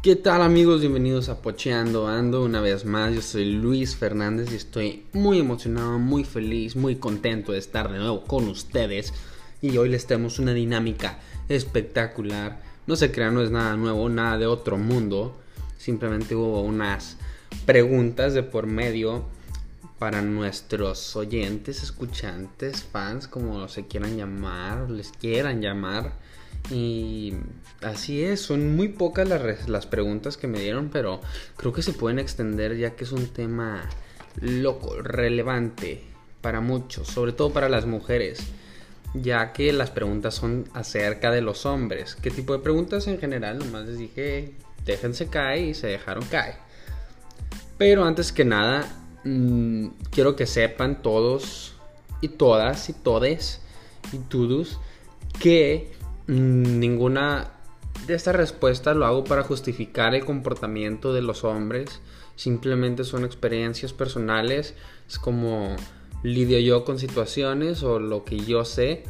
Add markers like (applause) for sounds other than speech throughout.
¿Qué tal amigos? Bienvenidos a Pocheando Ando una vez más. Yo soy Luis Fernández y estoy muy emocionado, muy feliz, muy contento de estar de nuevo con ustedes. Y hoy les tenemos una dinámica espectacular. No se crean, no es nada nuevo, nada de otro mundo. Simplemente hubo unas preguntas de por medio para nuestros oyentes, escuchantes, fans, como se quieran llamar, les quieran llamar. Y así es, son muy pocas las, las preguntas que me dieron, pero creo que se pueden extender ya que es un tema loco, relevante para muchos, sobre todo para las mujeres, ya que las preguntas son acerca de los hombres. ¿Qué tipo de preguntas en general? Nomás les dije, déjense caer y se dejaron caer. Pero antes que nada, mmm, quiero que sepan todos y todas y todes y todos que Mm, ninguna de estas respuestas lo hago para justificar el comportamiento de los hombres. Simplemente son experiencias personales. Es como lidio yo con situaciones o lo que yo sé.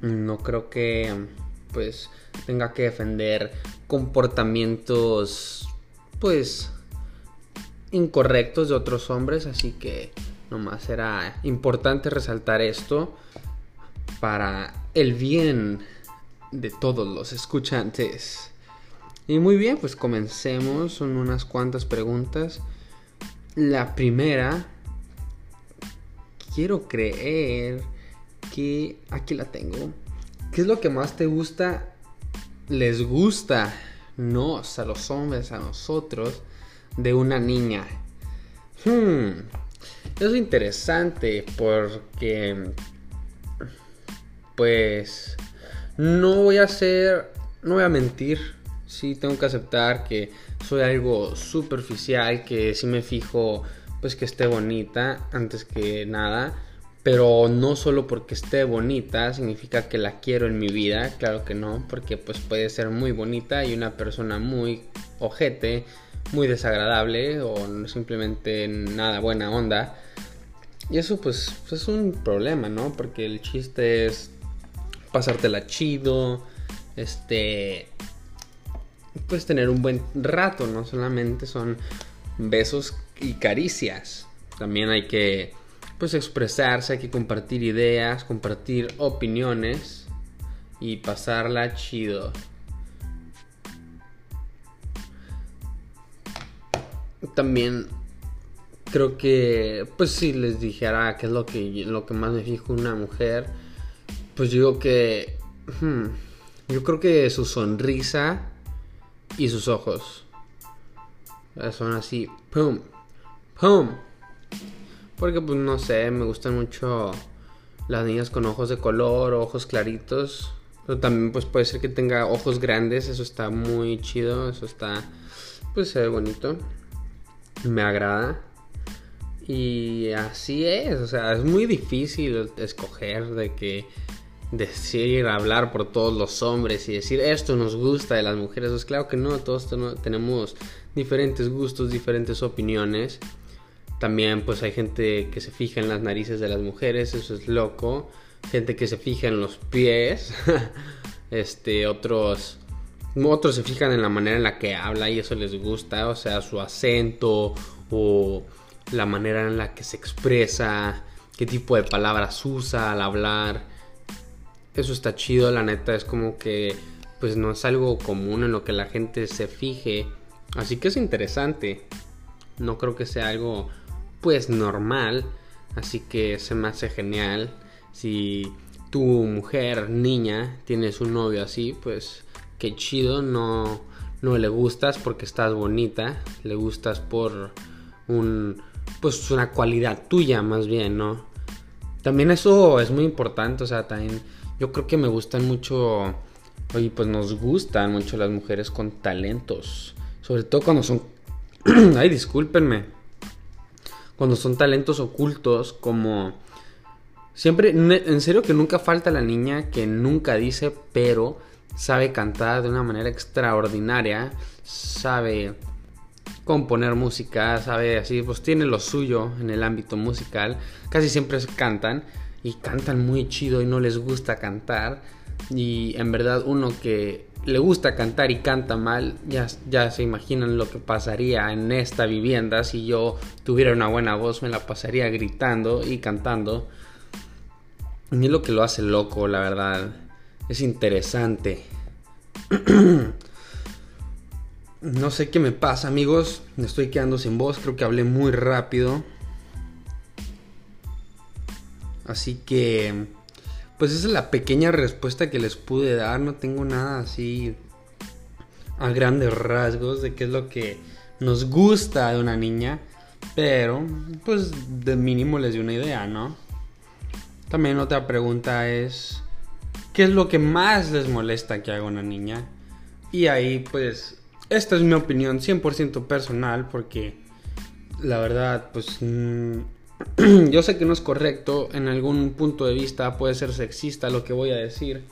No creo que pues tenga que defender comportamientos pues incorrectos de otros hombres. Así que nomás era importante resaltar esto para el bien de todos los escuchantes. Y muy bien, pues comencemos. Son unas cuantas preguntas. La primera, quiero creer que aquí la tengo. ¿Qué es lo que más te gusta? Les gusta, nos, a los hombres, a nosotros, de una niña. Hmm, es interesante porque, pues, no voy a ser, no voy a mentir, sí tengo que aceptar que soy algo superficial, que sí me fijo pues que esté bonita antes que nada, pero no solo porque esté bonita significa que la quiero en mi vida, claro que no, porque pues puede ser muy bonita y una persona muy ojete, muy desagradable o simplemente nada buena onda. Y eso pues es un problema, ¿no? Porque el chiste es pasártela chido, este, pues tener un buen rato, no solamente son besos y caricias, también hay que, pues expresarse, hay que compartir ideas, compartir opiniones y pasarla chido. También creo que, pues si les dijera qué es lo que, lo que más me fijo una mujer, pues digo que. Hmm, yo creo que su sonrisa y sus ojos. Son así. ¡Pum! ¡Pum! Porque, pues no sé, me gustan mucho las niñas con ojos de color, ojos claritos. Pero también, pues puede ser que tenga ojos grandes. Eso está muy chido. Eso está. Pues se ve bonito. Me agrada. Y así es. O sea, es muy difícil escoger de que decir, hablar por todos los hombres y decir esto nos gusta de las mujeres. Pues claro que no, todos tenemos diferentes gustos, diferentes opiniones. También pues hay gente que se fija en las narices de las mujeres, eso es loco. Gente que se fija en los pies. (laughs) este, otros otros se fijan en la manera en la que habla y eso les gusta, o sea, su acento o la manera en la que se expresa, qué tipo de palabras usa al hablar eso está chido, la neta, es como que pues no es algo común en lo que la gente se fije. Así que es interesante. No creo que sea algo pues normal. Así que se me hace genial. Si tu mujer, niña, tienes un novio así, pues qué chido. No, no le gustas porque estás bonita. Le gustas por un pues una cualidad tuya más bien, ¿no? También eso es muy importante. O sea, también yo creo que me gustan mucho, oye, pues nos gustan mucho las mujeres con talentos. Sobre todo cuando son, (clears throat) ay, discúlpenme. Cuando son talentos ocultos como... Siempre, en serio que nunca falta la niña que nunca dice, pero sabe cantar de una manera extraordinaria, sabe componer música, sabe así, pues tiene lo suyo en el ámbito musical, casi siempre cantan y cantan muy chido y no les gusta cantar. Y en verdad uno que le gusta cantar y canta mal, ya, ya se imaginan lo que pasaría en esta vivienda si yo tuviera una buena voz, me la pasaría gritando y cantando. Y lo que lo hace loco, la verdad. Es interesante. (clears throat) no sé qué me pasa, amigos. Me estoy quedando sin voz, creo que hablé muy rápido. Así que pues esa es la pequeña respuesta que les pude dar. No tengo nada así a grandes rasgos de qué es lo que nos gusta de una niña. Pero, pues de mínimo les di una idea, ¿no? También otra pregunta es, ¿qué es lo que más les molesta que haga una niña? Y ahí, pues, esta es mi opinión 100% personal porque la verdad, pues... Mm, (clears throat) yo sé que no es correcto, en algún punto de vista puede ser sexista lo que voy a decir,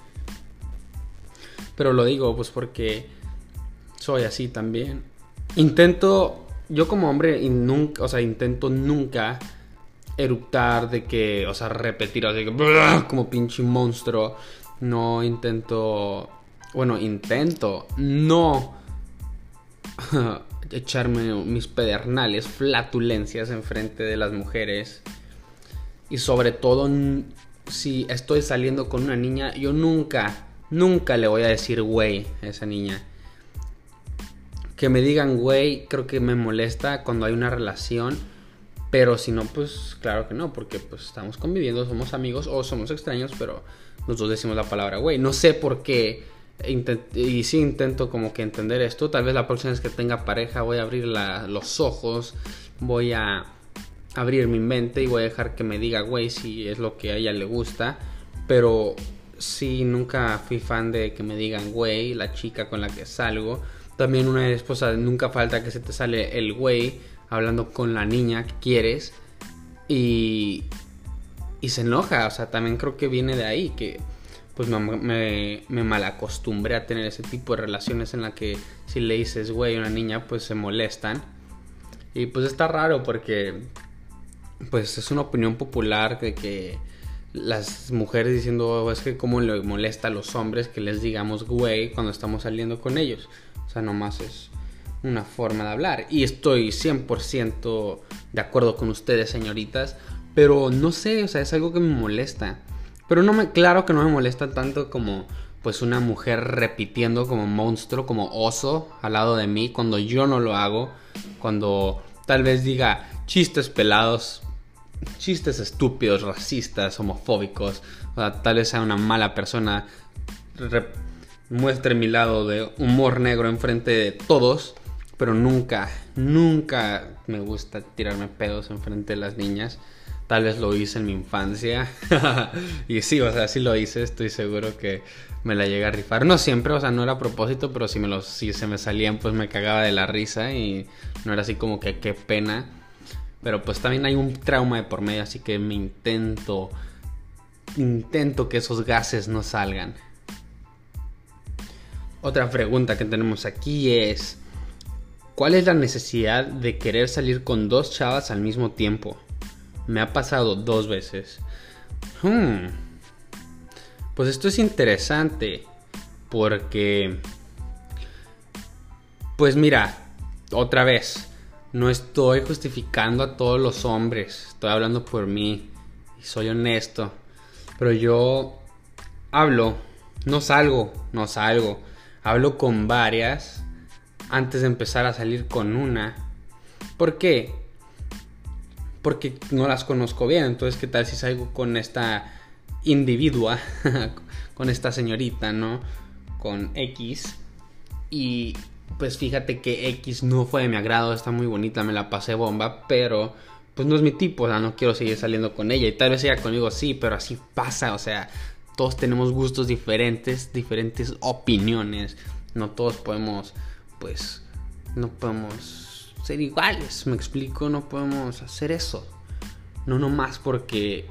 pero lo digo pues porque soy así también. Intento, yo como hombre, nunca, o sea, intento nunca eruptar de que, o sea, repetir así que, (laughs) como pinche monstruo. No intento, bueno, intento no (laughs) echarme mis pedernales, flatulencias enfrente de las mujeres. Y sobre todo si estoy saliendo con una niña, yo nunca, nunca le voy a decir güey a esa niña. Que me digan güey, creo que me molesta cuando hay una relación. Pero si no, pues claro que no, porque pues estamos conviviendo, somos amigos o somos extraños, pero nosotros decimos la palabra güey. No sé por qué y sí intento como que entender esto. Tal vez la próxima vez que tenga pareja voy a abrir los ojos, voy a abrir mi mente y voy a dejar que me diga, güey, si es lo que a ella le gusta. Pero sí, nunca fui fan de que me digan, güey, la chica con la que salgo. También una esposa, nunca falta que se te sale el güey hablando con la niña que quieres. Y, y se enoja, o sea, también creo que viene de ahí, que pues me, me, malacostumbré a tener ese tipo de relaciones en la que si le dices güey a una niña pues se molestan. Y pues está raro porque pues es una opinión popular de que las mujeres diciendo oh, es que como le molesta a los hombres que les digamos güey cuando estamos saliendo con ellos. O sea, nomás es una forma de hablar. Y estoy 100% de acuerdo con ustedes, señoritas. Pero no sé, o sea, es algo que me molesta. Pero no me, claro que no me molesta tanto como pues una mujer repitiendo como monstruo, como oso al lado de mí cuando yo no lo hago, cuando tal vez diga chistes pelados, chistes estúpidos, racistas, homofóbicos, o sea, tal vez sea una mala persona, muestre mi lado de humor negro enfrente de todos, pero nunca, nunca me gusta tirarme pedos enfrente de las niñas. Tal vez lo hice en mi infancia. (laughs) y sí, o sea, sí lo hice. Estoy seguro que me la llegué a rifar. No siempre, o sea, no era a propósito, pero si, me los, si se me salían, pues me cagaba de la risa. Y no era así como que qué pena. Pero pues también hay un trauma de por medio, así que me intento. Intento que esos gases no salgan. Otra pregunta que tenemos aquí es. ¿Cuál es la necesidad de querer salir con dos chavas al mismo tiempo? Me ha pasado dos veces. Hmm. Pues esto es interesante. Porque... Pues mira, otra vez. No estoy justificando a todos los hombres. Estoy hablando por mí. Y soy honesto. Pero yo hablo. No salgo. No salgo. Hablo con varias. Antes de empezar a salir con una. ¿Por qué? Porque no las conozco bien. Entonces, ¿qué tal si salgo con esta individua, (laughs) con esta señorita, ¿no? Con X. Y pues fíjate que X no fue de mi agrado, está muy bonita, me la pasé bomba, pero pues no es mi tipo, o sea, no quiero seguir saliendo con ella. Y tal vez ella conmigo sí, pero así pasa, o sea, todos tenemos gustos diferentes, diferentes opiniones. No todos podemos, pues, no podemos iguales, me explico, no podemos hacer eso. No nomás porque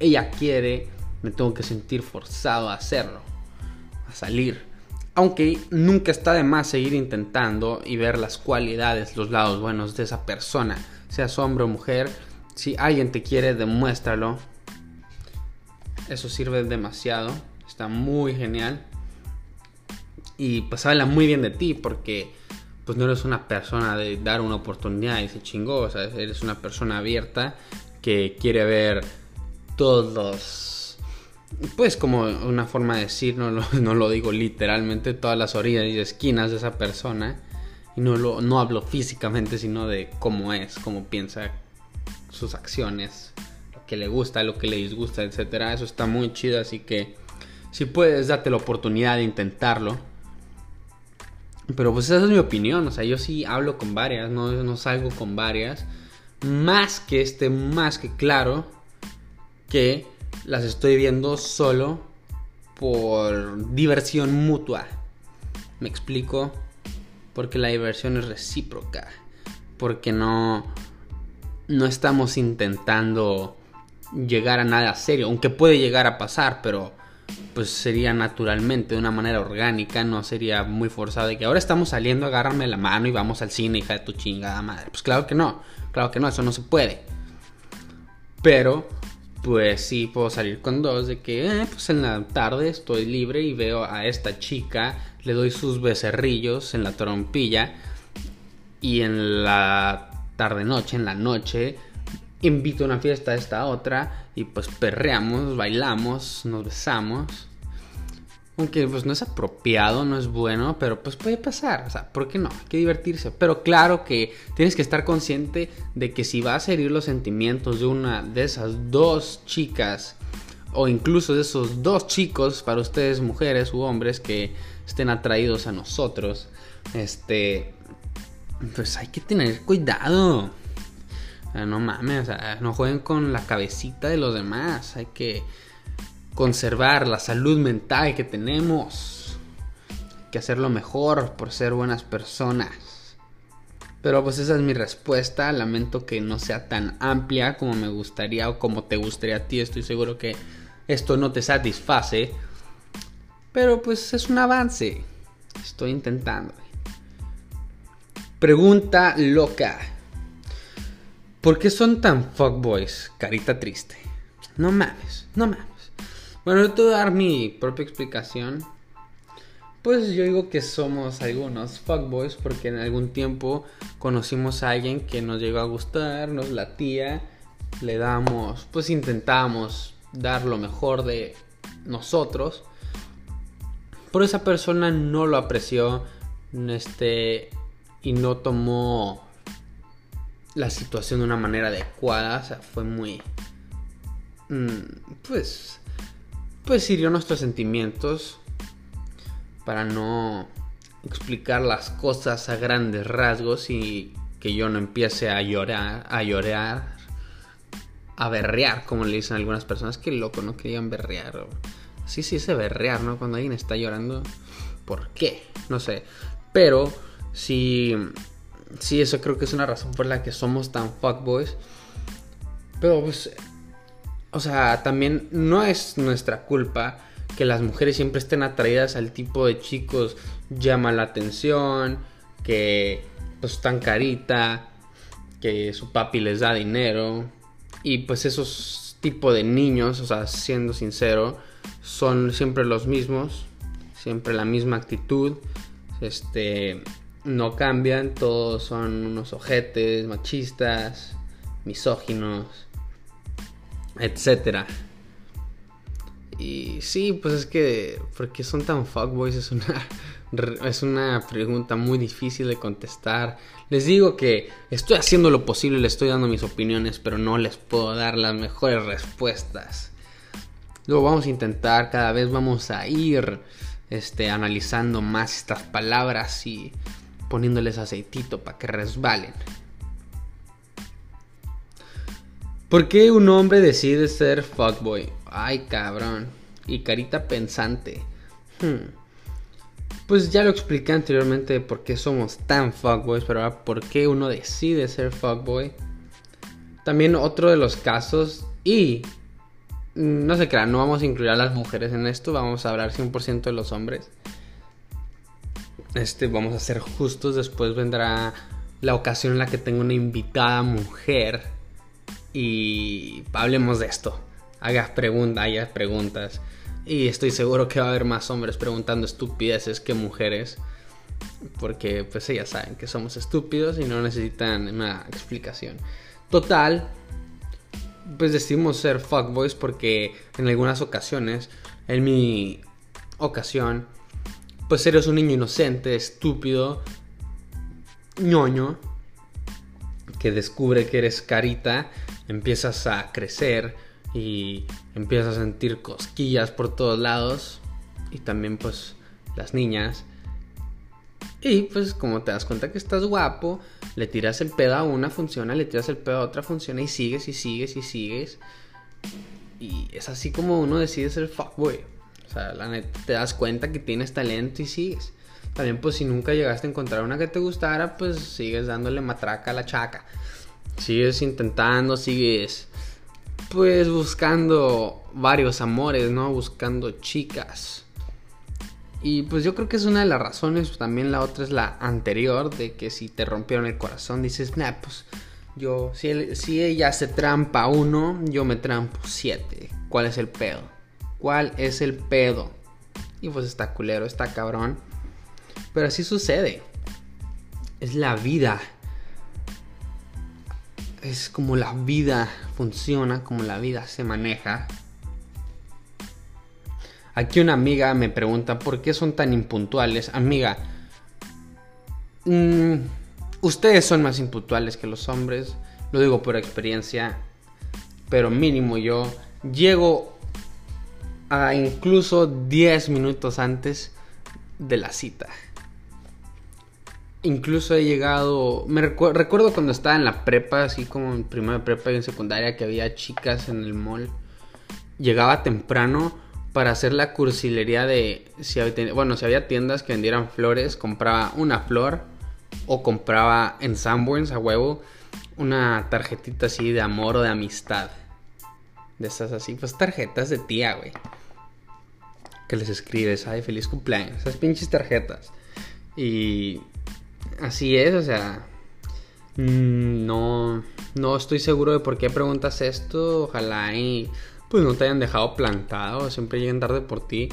ella quiere, me tengo que sentir forzado a hacerlo, a salir. Aunque nunca está de más seguir intentando y ver las cualidades, los lados buenos de esa persona, sea hombre o mujer. Si alguien te quiere, demuéstralo. Eso sirve demasiado, está muy genial. Y pues habla muy bien de ti porque pues no eres una persona de dar una oportunidad y se chingó, o sea, eres una persona abierta que quiere ver todos pues como una forma de decir, (laughs) no lo, digo literalmente, todas las orillas y esquinas de esa persona. Y no, no hablo físicamente, sino de cómo es, cómo piensa, sus acciones, lo que le gusta, lo que le disgusta, etc. Eso está muy chido, así que si puedes, date la oportunidad de intentarlo. Pero pues esa es mi opinión, o sea, yo sí hablo con varias, no, no salgo con varias. Más que este, más que claro que las estoy viendo solo por diversión mutua. ¿Me explico? Porque la diversión es recíproca. Porque no no estamos intentando llegar a nada serio, aunque puede llegar a pasar, pero pues sería naturalmente, de una manera orgánica, no sería muy forzado de que ahora estamos saliendo, agárrame la mano y vamos al cine, hija de tu chingada madre. Pues claro que no, claro que no, eso no se puede. Pero, pues sí puedo salir con dos de que, eh, pues en la tarde estoy libre y veo a esta chica, le doy sus becerrillos en la trompilla y en la tarde noche, en la noche, invito a una fiesta a esta otra y pues perreamos, bailamos, nos besamos. Aunque pues no es apropiado, no es bueno, pero pues puede pasar, o sea, ¿por qué no? Hay que divertirse. Pero claro que tienes que estar consciente de que si vas a herir los sentimientos de una de esas dos chicas o incluso de esos dos chicos para ustedes mujeres u hombres que estén atraídos a nosotros, este pues hay que tener cuidado. No mames, no jueguen con la cabecita de los demás. Hay que conservar la salud mental que tenemos. Hay que hacerlo mejor por ser buenas personas. Pero pues esa es mi respuesta. Lamento que no sea tan amplia como me gustaría o como te gustaría a ti. Estoy seguro que esto no te satisface. Pero pues es un avance. Estoy intentando. Pregunta loca. ¿Por qué son tan fuckboys? Carita triste. No mames, no mames. Bueno, yo te voy a dar mi propia explicación. Pues yo digo que somos algunos fuckboys porque en algún tiempo conocimos a alguien que nos llegó a gustar, nos latía, le damos, pues intentamos dar lo mejor de nosotros. Pero esa persona no lo apreció, este, y no tomó la situación de una manera adecuada, o sea, fue muy... Mm, pues... Pues hirió nuestros sentimientos para no explicar las cosas a grandes rasgos y que yo no empiece a llorar, a llorar, a berrear, como le dicen algunas personas. Que loco, ¿no? Querían berrear. Sí, sí, ese berrear, ¿no? Cuando alguien está llorando. ¿Por qué? No sé. Pero Sí, sí, eso creo que es una razón por la que somos tan fuckboys. Pero pues, o sea, también no es nuestra culpa que las mujeres siempre estén atraídas al tipo de chicos llama la atención, que pues están carita, que su papi les da dinero y pues esos tipos de niños, o sea, siendo sincero, son siempre los mismos, siempre la misma actitud, este no cambian, todos son unos ojetes, machistas, misóginos, etcétera. Y sí, pues es que, ¿por qué son tan fuckboys? Es una, (laughs) es una pregunta muy difícil de contestar. Les digo que estoy haciendo lo posible, les estoy dando mis opiniones, pero no les puedo dar las mejores respuestas. Luego vamos a intentar, cada vez vamos a ir este, analizando más estas palabras y poniéndoles aceitito para que resbalen. ¿Por qué un hombre decide ser fuckboy? Ay, cabrón. Y carita pensante. Hmm. Pues ya lo expliqué anteriormente por qué somos tan fuckboys, pero ahora por qué uno decide ser fuckboy. También otro de los casos y no se crean, no vamos a incluir a las mujeres en esto, vamos a hablar 100% de los hombres. Este, vamos a ser justos. Después vendrá la ocasión en la que tengo una invitada mujer. Y hablemos de esto. Hagas preguntas, hagas preguntas. Y estoy seguro que va a haber más hombres preguntando estupideces que mujeres. Porque pues ellas saben que somos estúpidos y no necesitan una explicación. Total, pues decidimos ser fuckboys porque en algunas ocasiones, en mi ocasión, pues eres un niño inocente, estúpido, ñoño, que descubre que eres carita, empiezas a crecer y empiezas a sentir cosquillas por todos lados y también pues las niñas y pues como te das cuenta que estás guapo, le tiras el pedo a una, funciona, le tiras el pedo a otra, funciona y sigues y sigues y sigues. Y es así como uno decide ser fuckboy. O sea, la neta, te das cuenta que tienes talento y sigues. También pues si nunca llegaste a encontrar una que te gustara, pues sigues dándole matraca a la chaca. Sigues intentando, sigues pues buscando varios amores, ¿no? Buscando chicas. Y pues yo creo que es una de las razones, también la otra es la anterior, de que si te rompieron el corazón, dices, nah, pues yo, si, si ella se trampa uno, yo me trampo siete. ¿Cuál es el pedo? ¿Cuál es el pedo? Y pues está culero, está cabrón. Pero así sucede. Es la vida. Es como la vida funciona, como la vida se maneja. Aquí una amiga me pregunta por qué son tan impuntuales. Amiga, mm, ustedes son más impuntuales que los hombres. Lo digo por experiencia. Pero mínimo yo llego a incluso 10 minutos antes de la cita. Incluso he llegado. Me recuerdo cuando estaba en la prepa, así como en primera prepa y en secundaria, que había chicas en el mall. Llegaba temprano para hacer la cursilería de si había, bueno, si había tiendas que vendieran flores, compraba una flor o compraba en Sanborns a huevo una tarjetita así de amor o de amistad. De esas así, pues tarjetas de tía, güey. Que les escribes, ay, feliz cumpleaños. Esas pinches tarjetas. Y así es, o sea, mm, no, no estoy seguro de por qué preguntas esto. Ojalá y pues no te hayan dejado plantado, siempre llegan tarde por ti.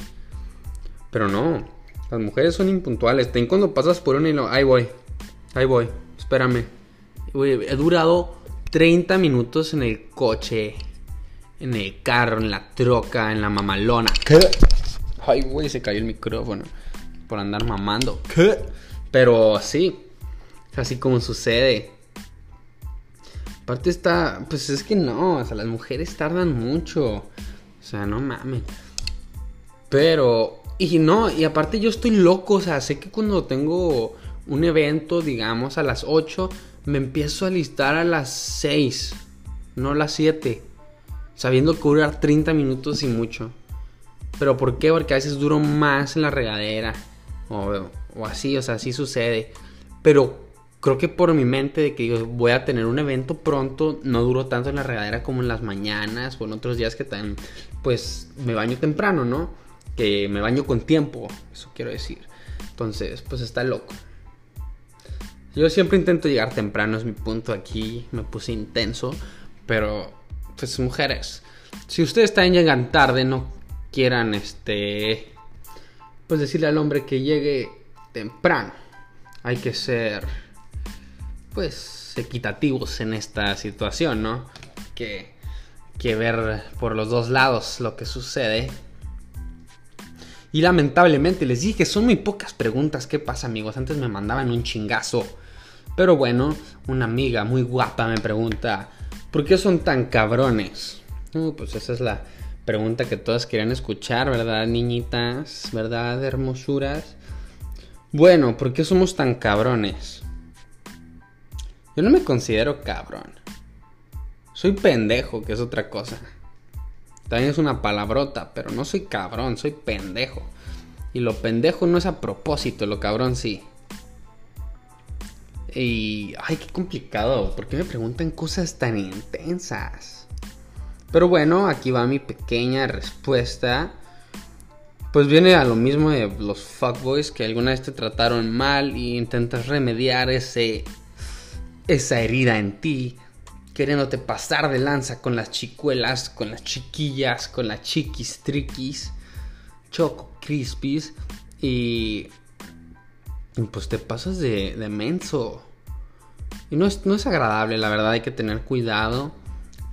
Pero no, las mujeres son impuntuales. Ten cuando pasas por un hilo, ahí voy, ahí voy, espérame. he durado 30 minutos en el coche, en el carro, en la troca, en la mamalona. ¿Qué? Ay, güey, se cayó el micrófono por andar mamando. ¿Qué? Pero sí, así como sucede. Aparte está, pues es que no, o sea, las mujeres tardan mucho. O sea, no mames. Pero, y no, y aparte yo estoy loco, o sea, sé que cuando tengo un evento, digamos, a las 8, me empiezo a listar a las 6, no a las 7. Sabiendo que durar 30 minutos y mucho. Pero ¿por qué? Porque a veces duro más en la regadera. O, así, o sea, así sucede. Pero creo que por mi mente de que voy a tener un evento pronto, no duro tanto en la regadera como en las mañanas o en otros días que tan, pues me baño temprano, ¿no? Que me baño con tiempo, eso quiero decir. Entonces, pues está loco. Yo siempre intento llegar temprano, es mi punto aquí, me puse intenso, pero pues mujeres, si ustedes también llegan tarde, no quieran este pues decirle al hombre que llegue temprano. Hay que ser pues equitativos en esta situación, ¿no? Que, que ver por los dos lados lo que sucede. Y lamentablemente les dije, son muy pocas preguntas. ¿Qué pasa, amigos? Antes me mandaban un chingazo. Pero bueno, una amiga muy guapa me pregunta, ¿por qué son tan cabrones? pues esa es la pregunta que todas querían escuchar, ¿verdad, niñitas? ¿Verdad, hermosuras? Bueno, ¿por qué somos tan cabrones? Yo no me considero cabrón. Soy pendejo, que es otra cosa. También es una palabrota, pero no soy cabrón, soy pendejo. Y lo pendejo no es a propósito, lo cabrón sí. Y... Ay, qué complicado. ¿Por qué me preguntan cosas tan intensas? Pero bueno, aquí va mi pequeña respuesta. Pues viene a lo mismo de los fuckboys que alguna vez te trataron mal y intentas remediar ese esa herida en ti, queriéndote pasar de lanza con las chicuelas, con las chiquillas, con las chiquis triquis. Choco Crispies y, y pues te pasas de, de menso. Y no es, no es agradable, la verdad hay que tener cuidado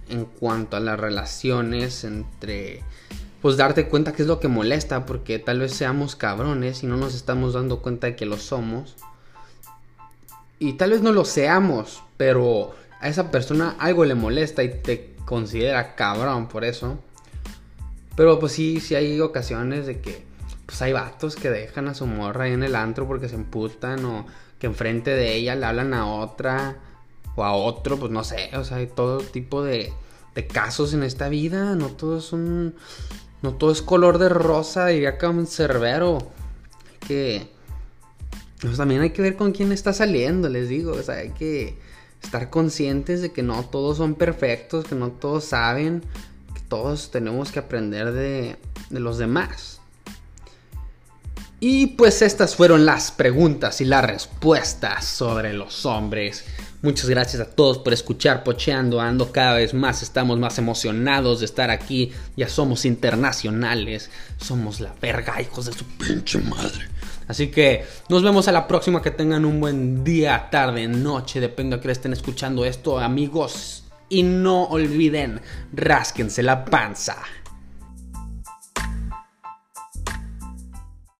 en cuanto a las relaciones entre pues darte cuenta qué es lo que molesta, porque tal vez seamos cabrones y no nos estamos dando cuenta de que lo somos. Y tal vez no lo seamos, pero a esa persona algo le molesta y te considera cabrón por eso. Pero pues sí, sí hay ocasiones de que pues hay vatos que dejan a su morra ahí en el antro porque se emputan o que enfrente de ella le hablan a otra o a otro, pues no sé, o sea, hay todo tipo de, de casos en esta vida, no todo es no todo es color de rosa, diría que un cerbero. Que. Pues también hay que ver con quién está saliendo, les digo. O sea, hay que estar conscientes de que no todos son perfectos, que no todos saben, que todos tenemos que aprender de, de los demás. Y pues estas fueron las preguntas y las respuestas sobre los hombres. Muchas gracias a todos por escuchar Pocheando Ando cada vez más. Estamos más emocionados de estar aquí. Ya somos internacionales. Somos la verga, hijos de su pinche madre. Así que nos vemos a la próxima. Que tengan un buen día, tarde, noche. Depende de que estén escuchando esto, amigos. Y no olviden, rásquense la panza.